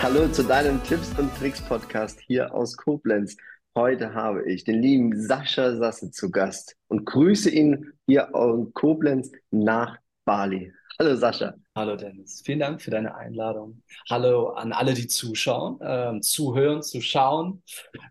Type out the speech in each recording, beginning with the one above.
Hallo zu deinem Tipps und Tricks Podcast hier aus Koblenz. Heute habe ich den lieben Sascha Sasse zu Gast und grüße ihn hier aus Koblenz nach Bali. Hallo Sascha. Hallo Dennis, vielen Dank für deine Einladung. Hallo an alle, die zuschauen, ähm, zuhören, zuschauen.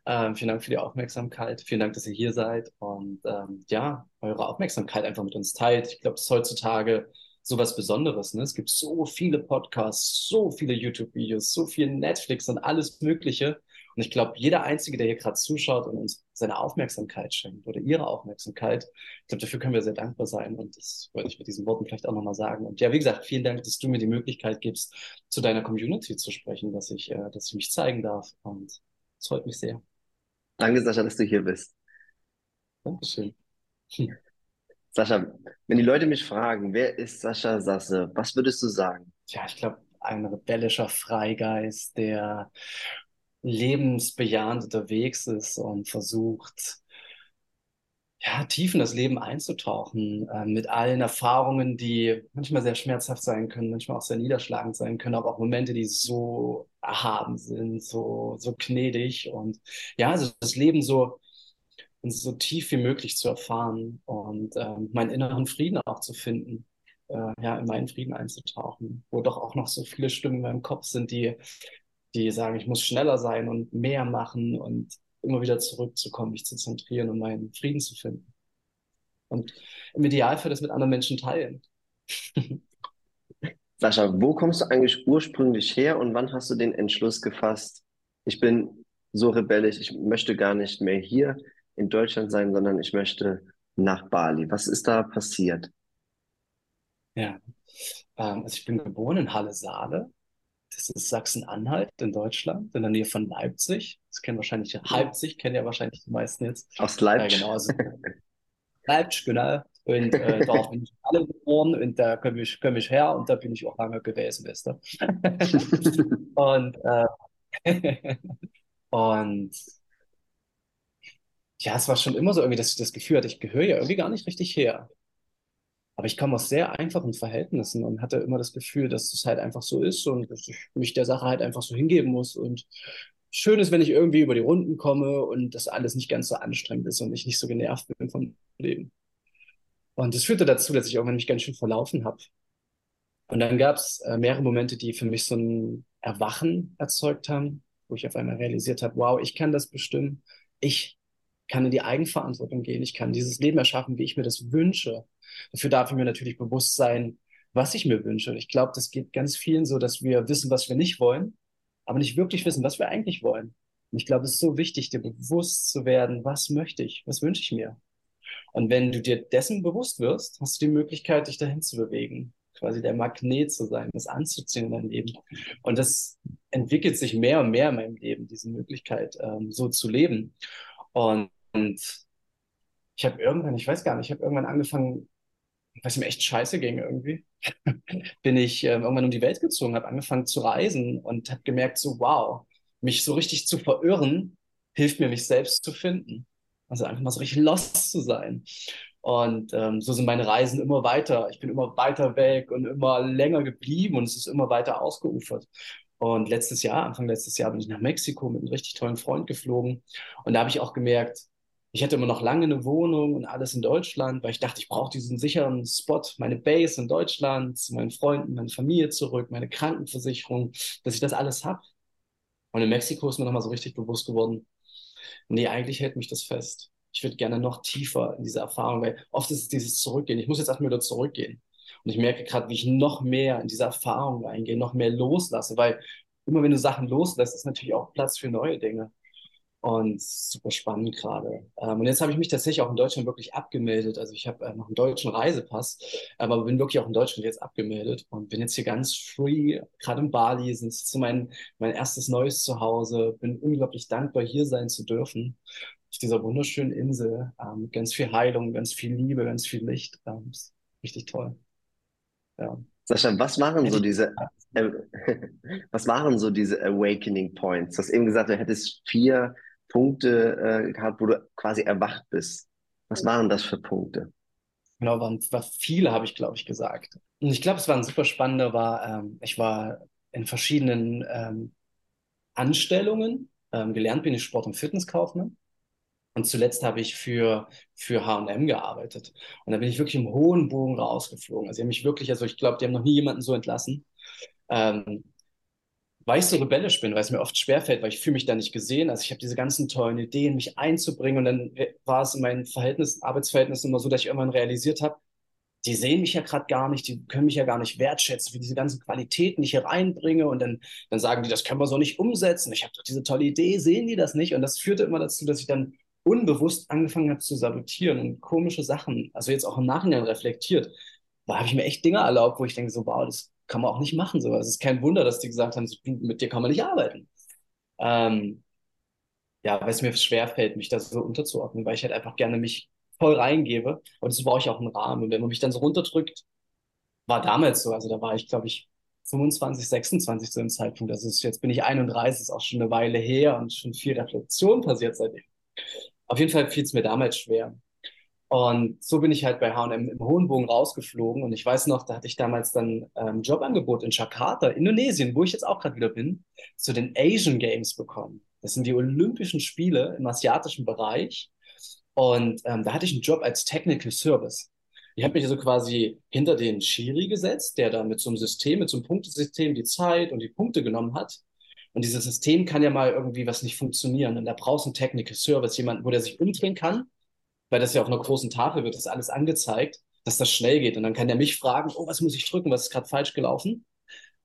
Ähm, vielen Dank für die Aufmerksamkeit. Vielen Dank, dass ihr hier seid und ähm, ja, eure Aufmerksamkeit einfach mit uns teilt. Ich glaube, es ist heutzutage so was Besonderes. Ne? Es gibt so viele Podcasts, so viele YouTube-Videos, so viel Netflix und alles Mögliche. Und ich glaube, jeder Einzige, der hier gerade zuschaut und uns seine Aufmerksamkeit schenkt oder ihre Aufmerksamkeit, ich glaube, dafür können wir sehr dankbar sein. Und das wollte ich mit diesen Worten vielleicht auch nochmal sagen. Und ja, wie gesagt, vielen Dank, dass du mir die Möglichkeit gibst, zu deiner Community zu sprechen, dass ich, äh, dass ich mich zeigen darf. Und es freut mich sehr. Danke, Sascha, dass du hier bist. Dankeschön. Sascha, wenn die Leute mich fragen, wer ist Sascha Sasse, was würdest du sagen? Ja, ich glaube, ein rebellischer Freigeist, der lebensbejahend unterwegs ist und versucht, ja, tief in das Leben einzutauchen, äh, mit allen Erfahrungen, die manchmal sehr schmerzhaft sein können, manchmal auch sehr niederschlagend sein können, aber auch Momente, die so erhaben sind, so, so gnädig und ja, also das Leben so so tief wie möglich zu erfahren und ähm, meinen inneren Frieden auch zu finden, äh, ja, in meinen Frieden einzutauchen, wo doch auch noch so viele Stimmen in meinem Kopf sind, die, die sagen, ich muss schneller sein und mehr machen und immer wieder zurückzukommen, mich zu zentrieren und meinen Frieden zu finden. Und im Idealfall das mit anderen Menschen teilen. Sascha, wo kommst du eigentlich ursprünglich her und wann hast du den Entschluss gefasst, ich bin so rebellisch, ich möchte gar nicht mehr hier in Deutschland sein, sondern ich möchte nach Bali. Was ist da passiert? Ja, ähm, also ich bin geboren in Halle-Saale. Das ist Sachsen-Anhalt in Deutschland, in der Nähe von Leipzig. Das kennen wahrscheinlich, Leipzig kennen ja wahrscheinlich die meisten jetzt. Aus Leipzig? Ja, genau. Also, Leipzig, genau. Und äh, da bin ich alle geboren und da komme ich, komm ich her und da bin ich auch lange gewesen, weißt du. und, äh, und ja, es war schon immer so irgendwie, dass ich das Gefühl hatte, ich gehöre ja irgendwie gar nicht richtig her. Aber ich komme aus sehr einfachen Verhältnissen und hatte immer das Gefühl, dass es halt einfach so ist und dass ich mich der Sache halt einfach so hingeben muss. Und schön ist, wenn ich irgendwie über die Runden komme und das alles nicht ganz so anstrengend ist und ich nicht so genervt bin vom Leben. Und das führte dazu, dass ich irgendwann mich ganz schön verlaufen habe. Und dann gab es äh, mehrere Momente, die für mich so ein Erwachen erzeugt haben, wo ich auf einmal realisiert habe, wow, ich kann das bestimmen. Ich kann in die Eigenverantwortung gehen, ich kann dieses Leben erschaffen, wie ich mir das wünsche. Dafür darf ich mir natürlich bewusst sein, was ich mir wünsche. Und ich glaube, das geht ganz vielen so, dass wir wissen, was wir nicht wollen, aber nicht wirklich wissen, was wir eigentlich wollen. Und ich glaube, es ist so wichtig, dir bewusst zu werden, was möchte ich, was wünsche ich mir. Und wenn du dir dessen bewusst wirst, hast du die Möglichkeit, dich dahin zu bewegen, quasi der Magnet zu sein, das anzuziehen in deinem Leben. Und das entwickelt sich mehr und mehr in meinem Leben, diese Möglichkeit, ähm, so zu leben. Und, ich habe irgendwann, ich weiß gar nicht, ich habe irgendwann angefangen, es mir echt scheiße ging irgendwie, bin ich äh, irgendwann um die Welt gezogen, habe angefangen zu reisen und habe gemerkt, so wow, mich so richtig zu verirren, hilft mir, mich selbst zu finden. Also einfach mal so richtig lost zu sein. Und ähm, so sind meine Reisen immer weiter. Ich bin immer weiter weg und immer länger geblieben und es ist immer weiter ausgeufert. Und letztes Jahr, Anfang letztes Jahr, bin ich nach Mexiko mit einem richtig tollen Freund geflogen. Und da habe ich auch gemerkt, ich hatte immer noch lange eine Wohnung und alles in Deutschland, weil ich dachte, ich brauche diesen sicheren Spot, meine Base in Deutschland, zu meinen Freunden, meine Familie zurück, meine Krankenversicherung, dass ich das alles habe. Und in Mexiko ist mir nochmal so richtig bewusst geworden, nee, eigentlich hält mich das fest. Ich würde gerne noch tiefer in diese Erfahrung, weil oft ist es dieses Zurückgehen. Ich muss jetzt erstmal wieder zurückgehen. Und ich merke gerade, wie ich noch mehr in diese Erfahrung reingehe, noch mehr loslasse, weil immer wenn du Sachen loslässt, ist natürlich auch Platz für neue Dinge. Und super spannend gerade. Ähm, und jetzt habe ich mich tatsächlich auch in Deutschland wirklich abgemeldet. Also ich habe äh, noch einen deutschen Reisepass, aber bin wirklich auch in Deutschland jetzt abgemeldet und bin jetzt hier ganz free, gerade in Bali, ist so mein, mein erstes neues Zuhause. Bin unglaublich dankbar, hier sein zu dürfen. Auf dieser wunderschönen Insel. Ähm, ganz viel Heilung, ganz viel Liebe, ganz viel Licht. Ähm, ist richtig toll. Ja. Sascha, was machen so diese, äh, was waren so diese Awakening Points? Du hast eben gesagt, du hättest vier Punkte äh, gehabt, wo du quasi erwacht bist. Was waren das für Punkte? Genau, waren, war viele, habe ich, glaube ich, gesagt. Und ich glaube, es war ein super spannender, war, ähm, ich war in verschiedenen ähm, Anstellungen. Ähm, gelernt bin ich Sport- und Fitnesskaufmann. Und zuletzt habe ich für, für H&M gearbeitet. Und da bin ich wirklich im hohen Bogen rausgeflogen. Also, die haben mich wirklich, also ich glaube, die haben noch nie jemanden so entlassen. Ähm, weil ich so rebellisch bin, weil es mir oft schwerfällt, weil ich fühle mich da nicht gesehen. Also ich habe diese ganzen tollen Ideen, mich einzubringen und dann war es in meinen Verhältnissen, Arbeitsverhältnissen immer so, dass ich irgendwann realisiert habe, die sehen mich ja gerade gar nicht, die können mich ja gar nicht wertschätzen für diese ganzen Qualitäten, ich hier reinbringe und dann, dann sagen die, das können wir so nicht umsetzen. Ich habe doch diese tolle Idee, sehen die das nicht? Und das führte immer dazu, dass ich dann unbewusst angefangen habe zu sabotieren und komische Sachen, also jetzt auch im Nachhinein reflektiert, da habe ich mir echt Dinge erlaubt, wo ich denke so, wow, das kann man auch nicht machen. So. Es ist kein Wunder, dass die gesagt haben, mit dir kann man nicht arbeiten. Ähm, ja, weil es mir schwerfällt, mich da so unterzuordnen, weil ich halt einfach gerne mich voll reingebe. Und das brauche ich auch einen Rahmen. Und wenn man mich dann so runterdrückt, war damals so, also da war ich, glaube ich, 25, 26 zu dem Zeitpunkt. Ist, jetzt bin ich 31, ist auch schon eine Weile her und schon viel Reflexion passiert seitdem. Auf jeden Fall fiel es mir damals schwer. Und so bin ich halt bei H&M im hohen Bogen rausgeflogen. Und ich weiß noch, da hatte ich damals dann ähm, Jobangebot in Jakarta, Indonesien, wo ich jetzt auch gerade wieder bin, zu den Asian Games bekommen. Das sind die Olympischen Spiele im asiatischen Bereich. Und ähm, da hatte ich einen Job als Technical Service. Ich habe mich also quasi hinter den Schiri gesetzt, der da mit so einem System, mit so einem Punktesystem die Zeit und die Punkte genommen hat. Und dieses System kann ja mal irgendwie was nicht funktionieren. Und da brauchst du einen Technical Service, jemanden, wo der sich umdrehen kann weil das ja auf einer großen Tafel wird, das alles angezeigt, dass das schnell geht. Und dann kann der mich fragen, oh, was muss ich drücken, was ist gerade falsch gelaufen?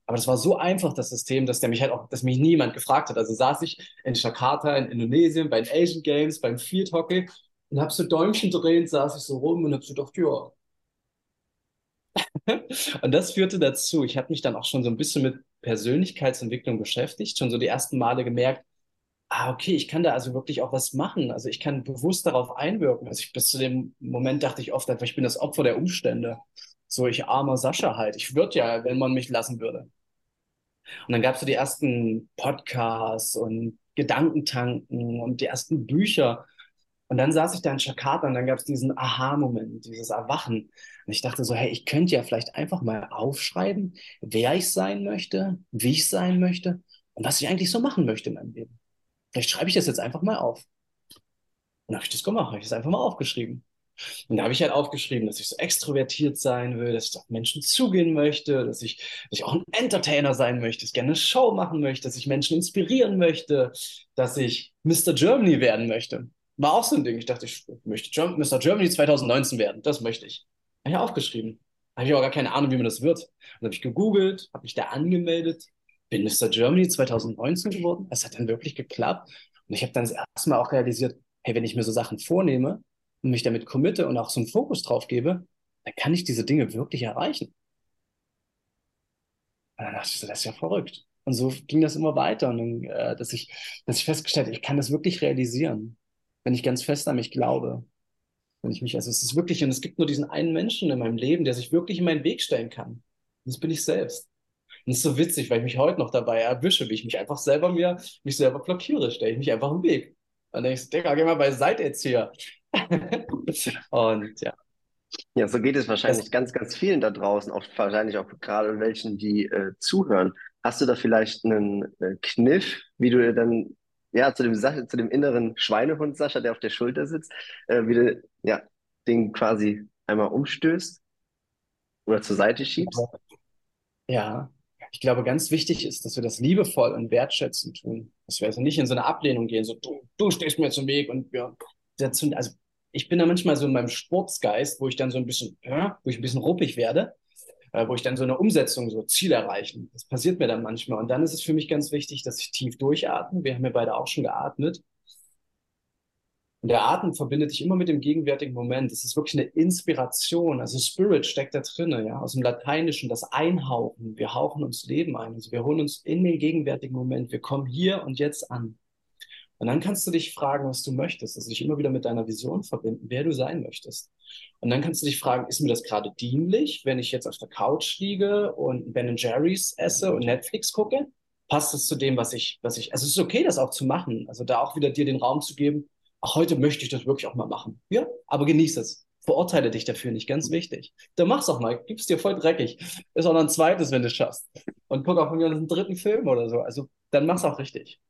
Aber das war so einfach, das System, dass der mich halt auch, dass mich niemand gefragt hat. Also saß ich in Jakarta, in Indonesien, bei den Asian Games, beim Field Hockey und hab so Däumchen drehend, saß ich so rum und hab so gedacht, ja. und das führte dazu, ich habe mich dann auch schon so ein bisschen mit Persönlichkeitsentwicklung beschäftigt, schon so die ersten Male gemerkt, ah, okay, ich kann da also wirklich auch was machen. Also ich kann bewusst darauf einwirken. Also ich, bis zu dem Moment dachte ich oft einfach, ich bin das Opfer der Umstände. So, ich armer Sascha halt. Ich würde ja, wenn man mich lassen würde. Und dann gab es so die ersten Podcasts und Gedankentanken und die ersten Bücher. Und dann saß ich da in Jakarta und dann gab es diesen Aha-Moment, dieses Erwachen. Und ich dachte so, hey, ich könnte ja vielleicht einfach mal aufschreiben, wer ich sein möchte, wie ich sein möchte und was ich eigentlich so machen möchte in meinem Leben. Vielleicht schreibe ich das jetzt einfach mal auf. Und habe ich das gemacht, habe ich das einfach mal aufgeschrieben. Und da habe ich halt aufgeschrieben, dass ich so extrovertiert sein will, dass ich auf Menschen zugehen möchte, dass ich, dass ich auch ein Entertainer sein möchte, dass ich gerne eine Show machen möchte, dass ich Menschen inspirieren möchte, dass ich Mr. Germany werden möchte. War auch so ein Ding. Ich dachte, ich möchte Mr. Germany 2019 werden. Das möchte ich. Habe ich aufgeschrieben. Habe ich auch gar keine Ahnung, wie man das wird. Und habe ich gegoogelt, habe mich da angemeldet, bin Mr. Germany 2019 geworden. Es hat dann wirklich geklappt. Und ich habe dann das erste Mal auch realisiert, hey, wenn ich mir so Sachen vornehme und mich damit committe und auch so einen Fokus drauf gebe, dann kann ich diese Dinge wirklich erreichen. Und dann dachte ich so, das ist ja verrückt. Und so ging das immer weiter. Und dann, äh, dass, ich, dass ich festgestellt ich kann das wirklich realisieren, wenn ich ganz fest an mich glaube. Wenn ich mich, also es ist wirklich, und es gibt nur diesen einen Menschen in meinem Leben, der sich wirklich in meinen Weg stellen kann. Und das bin ich selbst. Und das ist so witzig, weil ich mich heute noch dabei erwische, wie ich mich einfach selber mir, mich selber blockiere, stelle ich mich einfach im Weg. Und dann denke ich, Digga, geh mal beiseite jetzt hier. Und ja. Ja, so geht es wahrscheinlich das, ganz, ganz vielen da draußen, auch wahrscheinlich auch gerade welchen, die äh, zuhören. Hast du da vielleicht einen äh, Kniff, wie du dann ja zu dem zu dem inneren Schweinehund Sascha, der auf der Schulter sitzt, äh, wie du ja den quasi einmal umstößt oder zur Seite schiebst? Ja, ich glaube, ganz wichtig ist, dass wir das liebevoll und wertschätzend tun. Dass wir also nicht in so eine Ablehnung gehen, so du, du stehst mir zum Weg und ja, dazu, also ich bin da manchmal so in meinem Sportsgeist, wo ich dann so ein bisschen, wo ich ein bisschen ruppig werde, äh, wo ich dann so eine Umsetzung, so Ziel erreichen. Das passiert mir dann manchmal. Und dann ist es für mich ganz wichtig, dass ich tief durchatme. Wir haben ja beide auch schon geatmet. Und der Atem verbindet dich immer mit dem gegenwärtigen Moment. Es ist wirklich eine Inspiration. Also Spirit steckt da drinne, ja, aus dem Lateinischen, das Einhauchen. Wir hauchen uns Leben ein. Also wir holen uns in den gegenwärtigen Moment. Wir kommen hier und jetzt an. Und dann kannst du dich fragen, was du möchtest. Also dich immer wieder mit deiner Vision verbinden, wer du sein möchtest. Und dann kannst du dich fragen, ist mir das gerade dienlich, wenn ich jetzt auf der Couch liege und Ben Jerry's esse und Netflix gucke? Passt es zu dem, was ich, was ich, also es ist okay, das auch zu machen. Also da auch wieder dir den Raum zu geben, ach, heute möchte ich das wirklich auch mal machen. Ja, aber genieß es. Verurteile dich dafür nicht, ganz wichtig. Dann mach's auch mal, gib's dir voll dreckig. Ist auch noch ein zweites, wenn du schaffst. Und guck auch von mir einen dritten Film oder so. Also dann mach's auch richtig.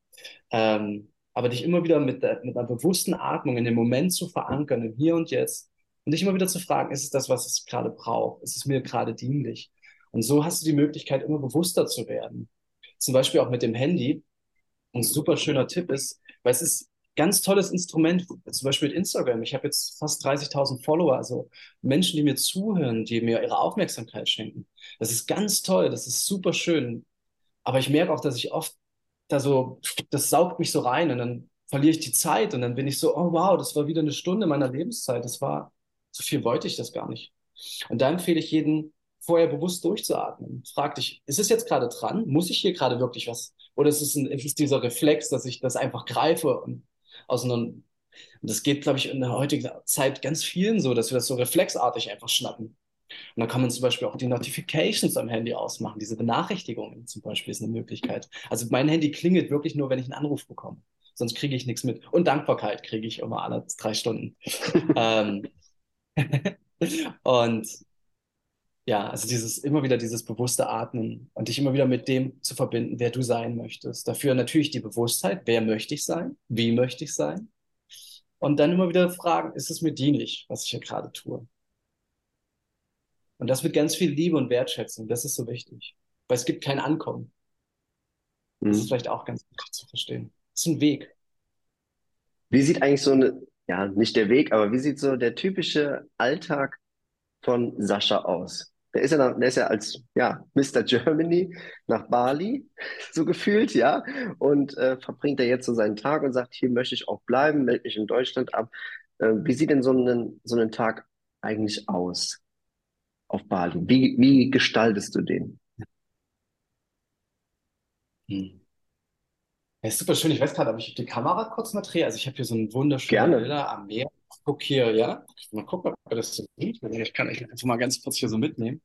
Ähm, aber dich immer wieder mit, mit einer bewussten Atmung in den Moment zu verankern, im Hier und Jetzt, und dich immer wieder zu fragen, ist es das, was es gerade braucht? Ist es mir gerade dienlich? Und so hast du die Möglichkeit, immer bewusster zu werden. Zum Beispiel auch mit dem Handy. Ein super schöner Tipp ist, weil es ist ganz tolles Instrument, zum Beispiel mit Instagram. Ich habe jetzt fast 30.000 Follower, also Menschen, die mir zuhören, die mir ihre Aufmerksamkeit schenken. Das ist ganz toll, das ist super schön. Aber ich merke auch, dass ich oft da so, das saugt mich so rein und dann verliere ich die Zeit und dann bin ich so, oh wow, das war wieder eine Stunde meiner Lebenszeit. Das war, so viel wollte ich das gar nicht. Und da empfehle ich jeden, vorher bewusst durchzuatmen. Frag dich, ist es jetzt gerade dran? Muss ich hier gerade wirklich was? Oder ist es, ein, ist es dieser Reflex, dass ich das einfach greife und aus einem, und das geht, glaube ich, in der heutigen Zeit ganz vielen so, dass wir das so reflexartig einfach schnappen. Und dann kann man zum Beispiel auch die Notifications am Handy ausmachen. Diese Benachrichtigungen zum Beispiel ist eine Möglichkeit. Also mein Handy klingelt wirklich nur, wenn ich einen Anruf bekomme. Sonst kriege ich nichts mit. Und Dankbarkeit kriege ich immer alle drei Stunden. ähm, und ja, also dieses immer wieder dieses bewusste Atmen und dich immer wieder mit dem zu verbinden, wer du sein möchtest. Dafür natürlich die Bewusstheit, wer möchte ich sein, wie möchte ich sein. Und dann immer wieder fragen, ist es mir dienlich, was ich hier gerade tue? Und das mit ganz viel Liebe und Wertschätzung, das ist so wichtig. Weil es gibt kein Ankommen. Das mhm. ist vielleicht auch ganz wichtig zu verstehen. Es ist ein Weg. Wie sieht eigentlich so eine, ja, nicht der Weg, aber wie sieht so der typische Alltag von Sascha aus? Der ist ja, nach, der ist ja als ja, Mr. Germany nach Bali, so gefühlt, ja, und äh, verbringt er jetzt so seinen Tag und sagt, hier möchte ich auch bleiben, melde mich in Deutschland ab. Äh, wie sieht denn so ein, so ein Tag eigentlich aus auf Bali? Wie, wie gestaltest du den? Hm. Ja, ist super schön. Ich weiß gerade, ob ich die Kamera kurz mal drehe. Also ich habe hier so ein wunderschönes Bilder am Meer. Guck hier, ja. Mal gucken, ob das so sieht. Ich kann euch einfach mal ganz kurz hier so mitnehmen.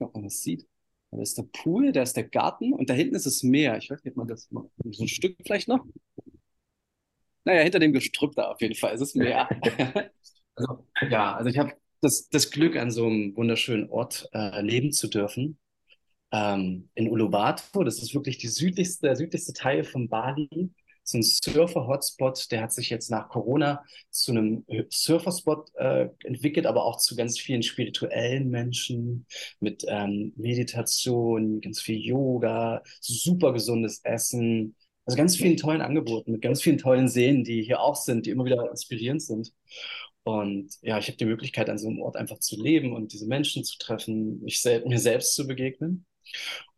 Ob man das sieht. Da ist der Pool, da ist der Garten und da hinten ist das Meer. Ich weiß nicht, ob man das mal, so ein Stück vielleicht noch. Naja, hinter dem Gestrüpp da auf jeden Fall ist es Meer. also, ja, also ich habe das, das Glück, an so einem wunderschönen Ort äh, leben zu dürfen ähm, in Uluwatu. Das ist wirklich die südlichste, der südlichste Teil von Bali. So ein Surfer-Hotspot, der hat sich jetzt nach Corona zu einem Surferspot äh, entwickelt, aber auch zu ganz vielen spirituellen Menschen mit ähm, Meditation, ganz viel Yoga, super gesundes Essen. Also ganz vielen tollen Angeboten mit ganz vielen tollen Seen, die hier auch sind, die immer wieder inspirierend sind. Und ja, ich habe die Möglichkeit, an so einem Ort einfach zu leben und diese Menschen zu treffen, mich sel mir selbst zu begegnen.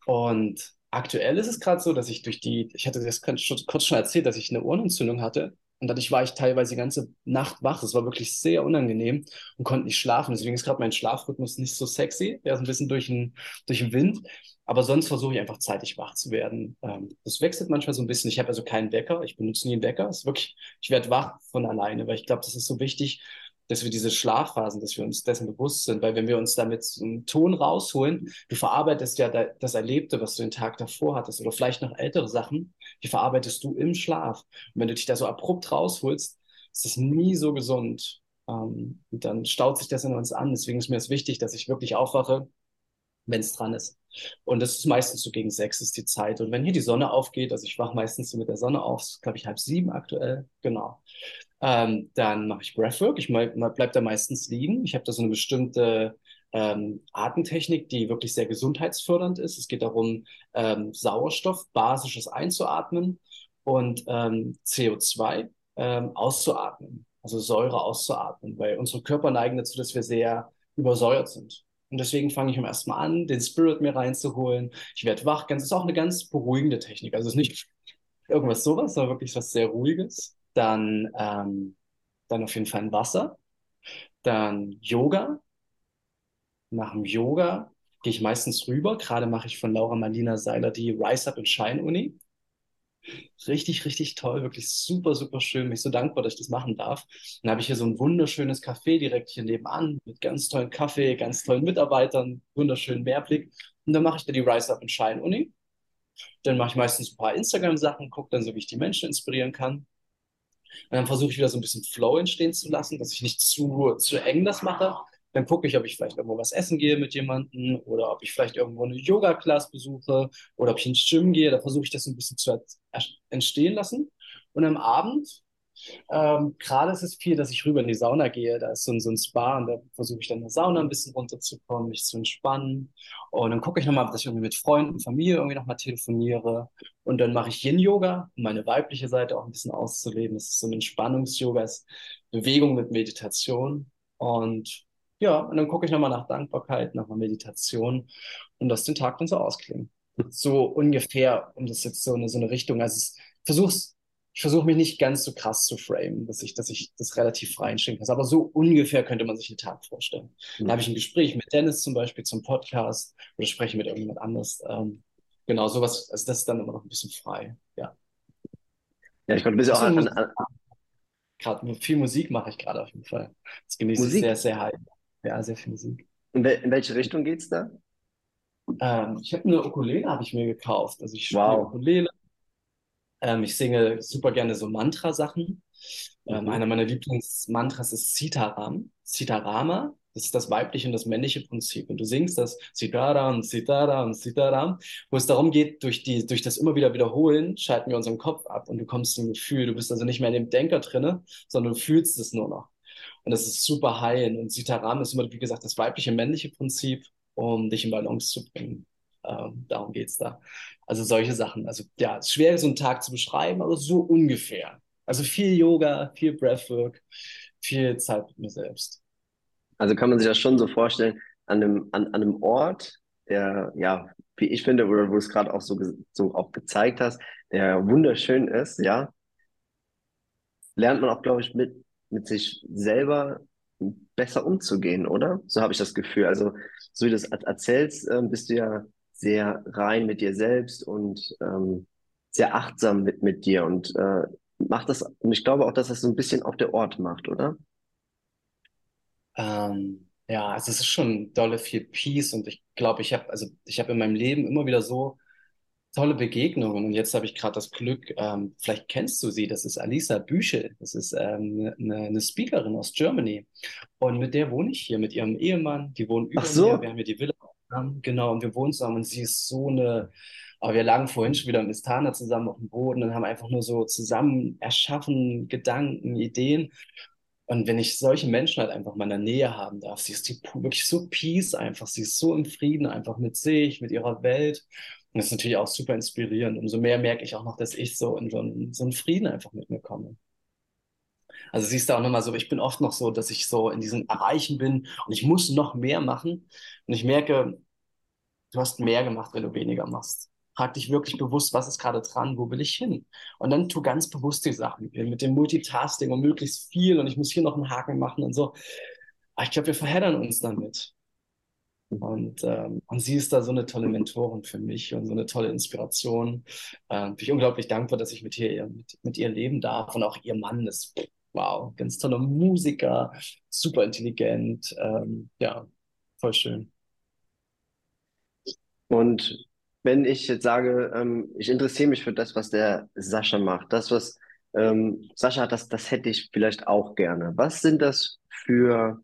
Und aktuell ist es gerade so, dass ich durch die, ich hatte das kurz schon erzählt, dass ich eine Ohrenentzündung hatte. Und dadurch war ich teilweise die ganze Nacht wach. Das war wirklich sehr unangenehm und konnte nicht schlafen. Deswegen ist gerade mein Schlafrhythmus nicht so sexy. Der ist ein bisschen durch den, durch den Wind. Aber sonst versuche ich einfach zeitig wach zu werden. Ähm, das wechselt manchmal so ein bisschen. Ich habe also keinen Wecker. Ich benutze nie einen Wecker. Es ist wirklich, ich werde wach von alleine, weil ich glaube, das ist so wichtig, dass wir diese Schlafphasen, dass wir uns dessen bewusst sind, weil wenn wir uns damit einen Ton rausholen, du verarbeitest ja das Erlebte, was du den Tag davor hattest oder vielleicht noch ältere Sachen, die verarbeitest du im Schlaf. Und wenn du dich da so abrupt rausholst, ist das nie so gesund. Ähm, und dann staut sich das in uns an. Deswegen ist mir es wichtig, dass ich wirklich aufwache, wenn es dran ist. Und das ist meistens so gegen sechs ist die Zeit. Und wenn hier die Sonne aufgeht, also ich wache meistens so mit der Sonne auf, glaube ich halb sieben aktuell, genau. Ähm, dann mache ich Breathwork. Ich bleibe da meistens liegen. Ich habe da so eine bestimmte ähm, Atemtechnik, die wirklich sehr gesundheitsfördernd ist. Es geht darum, ähm, Sauerstoff basisches einzuatmen und ähm, CO2 ähm, auszuatmen, also Säure auszuatmen, weil unsere Körper neigen dazu, dass wir sehr übersäuert sind. Und deswegen fange ich am ersten Mal an, den Spirit mir reinzuholen. Ich werde wach. Das ist auch eine ganz beruhigende Technik. Also es ist nicht irgendwas sowas, sondern wirklich was sehr Ruhiges. Dann, ähm, dann auf jeden Fall ein Wasser, dann Yoga. Nach dem Yoga gehe ich meistens rüber. Gerade mache ich von Laura Marlina Seiler die Rise Up and Shine Uni. Richtig, richtig toll, wirklich super, super schön. Mich so dankbar, dass ich das machen darf. Dann habe ich hier so ein wunderschönes Café direkt hier nebenan mit ganz tollen Kaffee, ganz tollen Mitarbeitern, wunderschönen Mehrblick. Und dann mache ich da die Rise Up and Shine Uni. Dann mache ich meistens ein paar Instagram-Sachen, gucke dann so, wie ich die Menschen inspirieren kann. Und dann versuche ich wieder so ein bisschen Flow entstehen zu lassen, dass ich nicht zu, zu eng das mache, dann gucke ich, ob ich vielleicht irgendwo was essen gehe mit jemandem oder ob ich vielleicht irgendwo eine Yoga-Class besuche oder ob ich ins Gym gehe. Da versuche ich das ein bisschen zu entstehen lassen. Und am Abend, ähm, gerade ist es viel, dass ich rüber in die Sauna gehe. Da ist so ein, so ein Spa und da versuche ich dann in der Sauna ein bisschen runterzukommen, mich zu entspannen. Und dann gucke ich nochmal, dass ich irgendwie mit Freunden, Familie irgendwie nochmal telefoniere. Und dann mache ich Yin-Yoga, um meine weibliche Seite auch ein bisschen auszuleben. Das ist so ein Entspannungs-Yoga, ist Bewegung mit Meditation. Und ja, und dann gucke ich nochmal nach Dankbarkeit, einer Meditation und das den Tag dann so ausklingen. So ungefähr, um das jetzt so eine, so eine Richtung. Also es, versuch's, ich versuche mich nicht ganz so krass zu framen, dass ich, dass ich das relativ frei entstehen kann. Aber so ungefähr könnte man sich den Tag vorstellen. Mhm. Dann habe ich ein Gespräch mit Dennis zum Beispiel zum Podcast oder spreche mit irgendjemand anders. Ähm, genau, sowas, also das ist dann immer noch ein bisschen frei, ja. Ja, ich glaube, du bist auch an, an, gerade viel Musik mache ich gerade auf jeden Fall. Das genieße Musik? ich sehr, sehr heiß. Ja, sehr viel Musik. In, wel in welche Richtung geht's da? Ähm, ich habe eine Ukulele, habe ich mir gekauft. Also ich spiele wow. Ukulele. Ähm, ich singe super gerne so Mantra-Sachen. Ähm, mhm. einer meiner Lieblingsmantras ist Sitaram. Sitarama. Das ist das weibliche und das männliche Prinzip. Und du singst das Sitaram, Sitaram, Sitaram, wo es darum geht, durch, die, durch das immer wieder Wiederholen schalten wir unseren Kopf ab und du kommst zum Gefühl. Du bist also nicht mehr in dem Denker drinne, sondern du fühlst es nur noch. Und das ist super heilend. Und Sitaram ist immer, wie gesagt, das weibliche, männliche Prinzip, um dich in Balance zu bringen. Ähm, darum geht es da. Also solche Sachen. Also ja, es ist schwer, so einen Tag zu beschreiben, aber so ungefähr. Also viel Yoga, viel Breathwork, viel Zeit mit mir selbst. Also kann man sich das schon so vorstellen, an einem, an, an einem Ort, der, ja, wie ich finde, oder wo du es gerade auch so, so auch gezeigt hast, der wunderschön ist, ja, lernt man auch, glaube ich, mit, mit sich selber besser umzugehen, oder? So habe ich das Gefühl. Also, so wie du das erzählst, äh, bist du ja sehr rein mit dir selbst und ähm, sehr achtsam mit, mit dir und äh, macht das, und ich glaube auch, dass das so ein bisschen auch der Ort macht, oder? Ähm, ja, also es ist schon dolle viel Peace und ich glaube, ich habe, also ich habe in meinem Leben immer wieder so tolle Begegnungen. Und jetzt habe ich gerade das Glück, ähm, vielleicht kennst du sie, das ist Alisa Büchel, das ist ähm, eine, eine Speakerin aus Germany. Und mit der wohne ich hier, mit ihrem Ehemann, die wohnen über so. mir, wir haben hier die Villa. Genau, und wir wohnen zusammen und sie ist so eine, aber wir lagen vorhin schon wieder mit Istana zusammen auf dem Boden und haben einfach nur so zusammen erschaffen, Gedanken, Ideen. Und wenn ich solche Menschen halt einfach mal in der Nähe haben darf, sie ist die, wirklich so peace einfach, sie ist so im Frieden einfach mit sich, mit ihrer Welt. Und das ist natürlich auch super inspirierend. Umso mehr merke ich auch noch, dass ich so in so einen, so einen Frieden einfach mit mir komme. Also siehst du auch nochmal so, ich bin oft noch so, dass ich so in diesem Erreichen bin und ich muss noch mehr machen. Und ich merke, du hast mehr gemacht, wenn du weniger machst. Frag dich wirklich bewusst, was ist gerade dran, wo will ich hin? Und dann tu ganz bewusst die Sachen mit dem Multitasking und möglichst viel und ich muss hier noch einen Haken machen und so. Aber ich glaube, wir verheddern uns damit. Und, ähm, und sie ist da so eine tolle Mentorin für mich und so eine tolle Inspiration. Ähm, bin ich unglaublich dankbar, dass ich mit ihr, mit, mit ihr leben darf. Und auch ihr Mann ist, wow, ganz toller Musiker, super intelligent. Ähm, ja, voll schön. Und wenn ich jetzt sage, ähm, ich interessiere mich für das, was der Sascha macht, das, was ähm, Sascha hat, das, das hätte ich vielleicht auch gerne. Was sind das für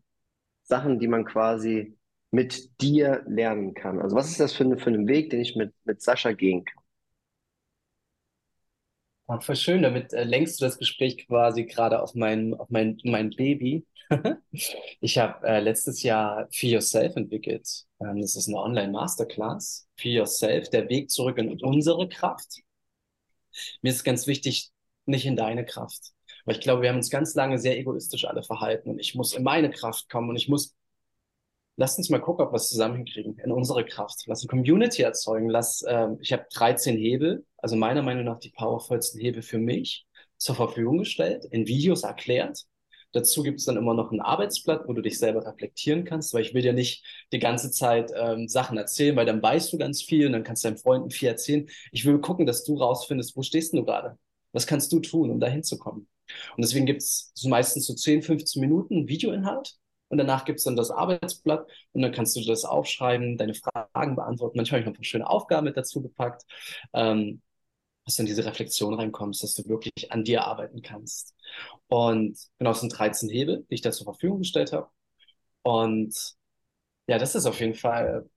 Sachen, die man quasi mit dir lernen kann? Also was ist das für, für einen Weg, den ich mit, mit Sascha gehen kann? Oh, voll schön, damit äh, lenkst du das Gespräch quasi gerade auf mein, auf mein, mein Baby. ich habe äh, letztes Jahr Feel Yourself entwickelt. Ähm, das ist eine Online-Masterclass. Feel Yourself, der Weg zurück in unsere Kraft. Mir ist ganz wichtig, nicht in deine Kraft. Weil ich glaube, wir haben uns ganz lange sehr egoistisch alle verhalten und ich muss in meine Kraft kommen und ich muss Lass uns mal gucken, ob wir es zusammen hinkriegen in unsere Kraft. Lass eine Community erzeugen. Lass, äh, ich habe 13 Hebel, also meiner Meinung nach die powervollsten Hebel für mich, zur Verfügung gestellt, in Videos erklärt. Dazu gibt es dann immer noch ein Arbeitsblatt, wo du dich selber reflektieren kannst, weil ich will dir nicht die ganze Zeit ähm, Sachen erzählen, weil dann weißt du ganz viel und dann kannst deinen Freunden viel erzählen. Ich will gucken, dass du rausfindest, wo stehst du gerade? Was kannst du tun, um da hinzukommen? Und deswegen gibt es so meistens so 10, 15 Minuten Videoinhalt und danach gibt es dann das Arbeitsblatt und dann kannst du das aufschreiben, deine Fragen beantworten. Manchmal habe ich noch eine schöne Aufgabe mit dazu gepackt, ähm, dass du in diese Reflexion reinkommst, dass du wirklich an dir arbeiten kannst. Und genau, es sind 13 Hebel, die ich da zur Verfügung gestellt habe. Und ja, das ist auf jeden Fall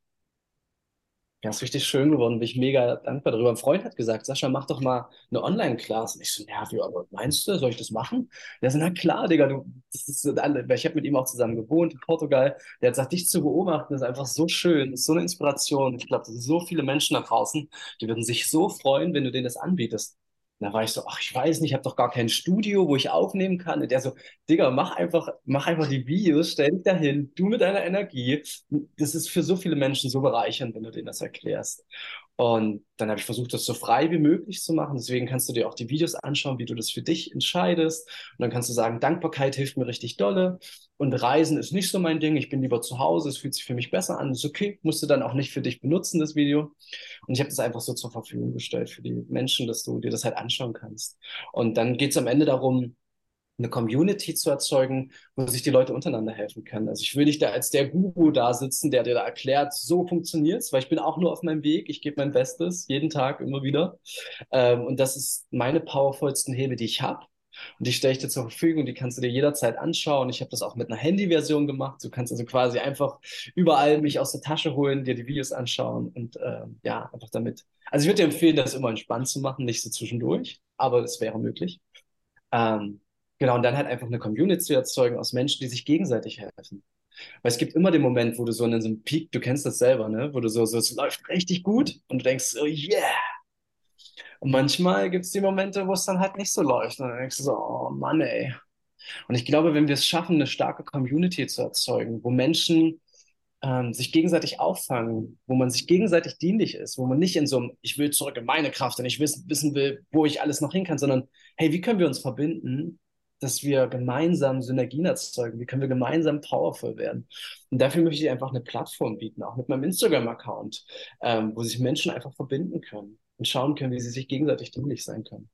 ja, ist richtig schön geworden, bin ich mega dankbar darüber. Ein Freund hat gesagt, Sascha, mach doch mal eine Online-Class. Und ich so, ja, wie, aber meinst du, soll ich das machen? Der so, na klar, Digga, du, das ist, weil ich habe mit ihm auch zusammen gewohnt in Portugal. Der hat gesagt, dich zu beobachten ist einfach so schön, ist so eine Inspiration. Ich glaube, so viele Menschen da draußen, die würden sich so freuen, wenn du denen das anbietest da war ich so, ach, ich weiß nicht, ich habe doch gar kein Studio, wo ich aufnehmen kann. Und der so, Digga, mach einfach, mach einfach die Videos, stell dich dahin, du mit deiner Energie. Das ist für so viele Menschen so bereichernd, wenn du denen das erklärst. Und dann habe ich versucht, das so frei wie möglich zu machen. Deswegen kannst du dir auch die Videos anschauen, wie du das für dich entscheidest. Und dann kannst du sagen, Dankbarkeit hilft mir richtig dolle. Und Reisen ist nicht so mein Ding. Ich bin lieber zu Hause. Es fühlt sich für mich besser an. Ist okay. Musst du dann auch nicht für dich benutzen, das Video. Und ich habe das einfach so zur Verfügung gestellt für die Menschen, dass du dir das halt anschauen kannst. Und dann geht es am Ende darum, eine Community zu erzeugen, wo sich die Leute untereinander helfen können. Also ich will nicht da als der Guru da sitzen, der dir da erklärt, so funktioniert's, weil ich bin auch nur auf meinem Weg, ich gebe mein Bestes, jeden Tag, immer wieder. Ähm, und das ist meine powervollsten Hebel, die ich habe. Und die stelle ich dir zur Verfügung, die kannst du dir jederzeit anschauen. Ich habe das auch mit einer Handy-Version gemacht. Du kannst also quasi einfach überall mich aus der Tasche holen, dir die Videos anschauen und äh, ja, einfach damit. Also ich würde dir empfehlen, das immer entspannt zu machen, nicht so zwischendurch, aber es wäre möglich. Ähm, Genau, und dann halt einfach eine Community zu erzeugen aus Menschen, die sich gegenseitig helfen. Weil es gibt immer den Moment, wo du so in so einem Peak, du kennst das selber, ne? Wo du so, so, es läuft richtig gut und du denkst, oh yeah. Und manchmal gibt es die Momente, wo es dann halt nicht so läuft. Und dann denkst du so, oh Mann, ey. Und ich glaube, wenn wir es schaffen, eine starke Community zu erzeugen, wo Menschen ähm, sich gegenseitig auffangen, wo man sich gegenseitig dienlich ist, wo man nicht in so einem, ich will zurück in meine Kraft und ich wissen, wissen will, wo ich alles noch hin kann, sondern hey, wie können wir uns verbinden, dass wir gemeinsam Synergien erzeugen? Wie können wir gemeinsam powerful werden? Und dafür möchte ich einfach eine Plattform bieten, auch mit meinem Instagram-Account, ähm, wo sich Menschen einfach verbinden können und schauen können, wie sie sich gegenseitig dienlich sein können.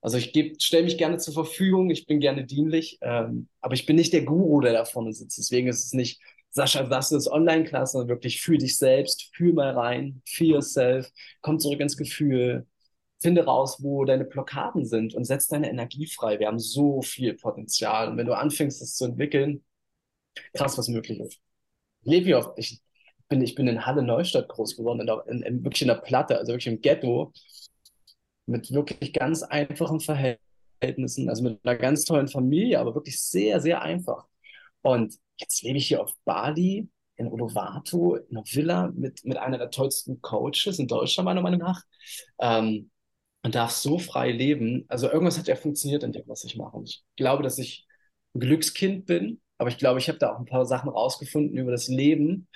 Also ich stelle mich gerne zur Verfügung, ich bin gerne dienlich, ähm, aber ich bin nicht der Guru, der da vorne sitzt. Deswegen ist es nicht, Sascha, ist Online-Klasse, sondern wirklich für dich selbst, fühl mal rein, feel yourself, komm zurück ins Gefühl, finde raus, wo deine Blockaden sind und setz deine Energie frei. Wir haben so viel Potenzial. Und wenn du anfängst, das zu entwickeln, krass, was möglich ist. Ich lebe hier auf, ich bin, ich bin in Halle Neustadt groß geworden, in, der, in, in, wirklich in der Platte, also wirklich im Ghetto, mit wirklich ganz einfachen Verhältnissen, also mit einer ganz tollen Familie, aber wirklich sehr, sehr einfach. Und jetzt lebe ich hier auf Bali, in Uluwatu, in einer Villa mit, mit einer der tollsten Coaches in Deutschland, meiner Meinung nach. Ähm, und darf so frei leben. Also irgendwas hat ja funktioniert in dem, was ich mache. Und ich glaube, dass ich ein Glückskind bin, aber ich glaube, ich habe da auch ein paar Sachen rausgefunden über das Leben,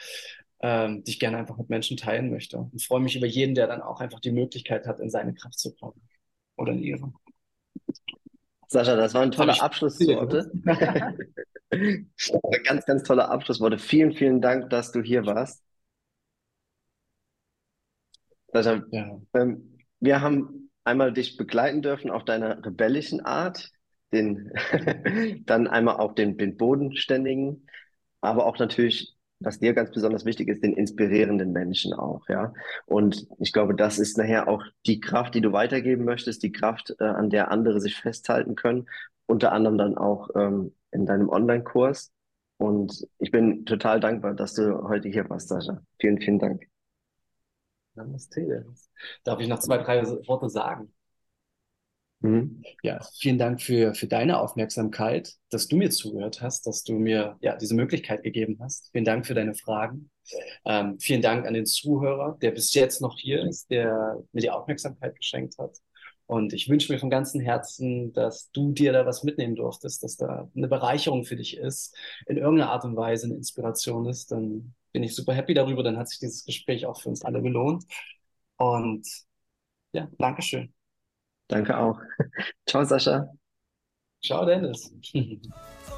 ähm, die ich gerne einfach mit Menschen teilen möchte. Und freue mich über jeden, der dann auch einfach die Möglichkeit hat, in seine Kraft zu kommen. Oder in ihre. Sascha, das waren tolle Abschlussworte. ganz, ganz tolle Abschlussworte. Vielen, vielen Dank, dass du hier warst. Sascha, ja. ähm, wir haben einmal dich begleiten dürfen auf deiner rebellischen Art, den, dann einmal auf den, den bodenständigen, aber auch natürlich, was dir ganz besonders wichtig ist, den inspirierenden Menschen auch, ja. Und ich glaube, das ist nachher auch die Kraft, die du weitergeben möchtest, die Kraft, äh, an der andere sich festhalten können, unter anderem dann auch ähm, in deinem Online-Kurs. Und ich bin total dankbar, dass du heute hier warst, Sascha. Vielen, vielen Dank. Namaste. Darf ich noch zwei, drei Worte sagen? Mhm. Ja, vielen Dank für, für deine Aufmerksamkeit, dass du mir zugehört hast, dass du mir ja, diese Möglichkeit gegeben hast. Vielen Dank für deine Fragen. Ähm, vielen Dank an den Zuhörer, der bis jetzt noch hier ist, der mir die Aufmerksamkeit geschenkt hat. Und ich wünsche mir von ganzem Herzen, dass du dir da was mitnehmen durftest, dass da eine Bereicherung für dich ist, in irgendeiner Art und Weise eine Inspiration ist. Dann bin ich super happy darüber. Dann hat sich dieses Gespräch auch für uns alle gelohnt. Und ja, Dankeschön. Danke auch. Ciao, Sascha. Ciao, Dennis.